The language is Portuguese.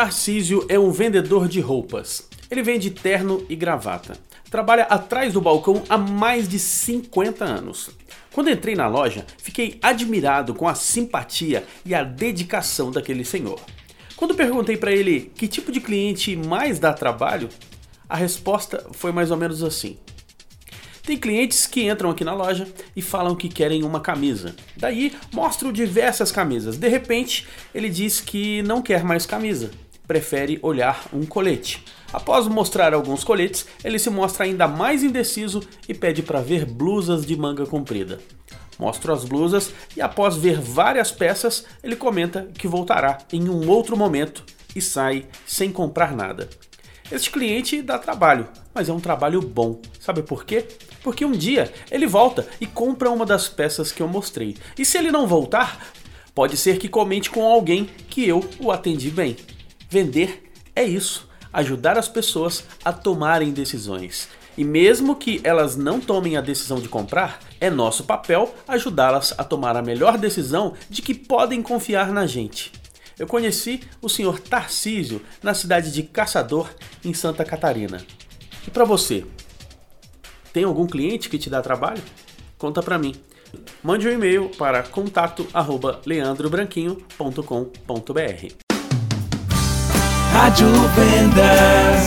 Tarcísio é um vendedor de roupas. Ele vende terno e gravata. Trabalha atrás do balcão há mais de 50 anos. Quando entrei na loja, fiquei admirado com a simpatia e a dedicação daquele senhor. Quando perguntei para ele que tipo de cliente mais dá trabalho, a resposta foi mais ou menos assim: tem clientes que entram aqui na loja e falam que querem uma camisa. Daí mostro diversas camisas. De repente, ele diz que não quer mais camisa, prefere olhar um colete. Após mostrar alguns coletes, ele se mostra ainda mais indeciso e pede para ver blusas de manga comprida. Mostro as blusas e após ver várias peças, ele comenta que voltará em um outro momento e sai sem comprar nada. Este cliente dá trabalho, mas é um trabalho bom. Sabe por quê? Porque um dia ele volta e compra uma das peças que eu mostrei. E se ele não voltar, pode ser que comente com alguém que eu o atendi bem. Vender é isso, ajudar as pessoas a tomarem decisões. E mesmo que elas não tomem a decisão de comprar, é nosso papel ajudá-las a tomar a melhor decisão de que podem confiar na gente. Eu conheci o senhor Tarcísio na cidade de Caçador, em Santa Catarina. E para você, tem algum cliente que te dá trabalho? Conta para mim. Mande um e-mail para contato@leandrobranquinho.com.br. Rádio Vendas.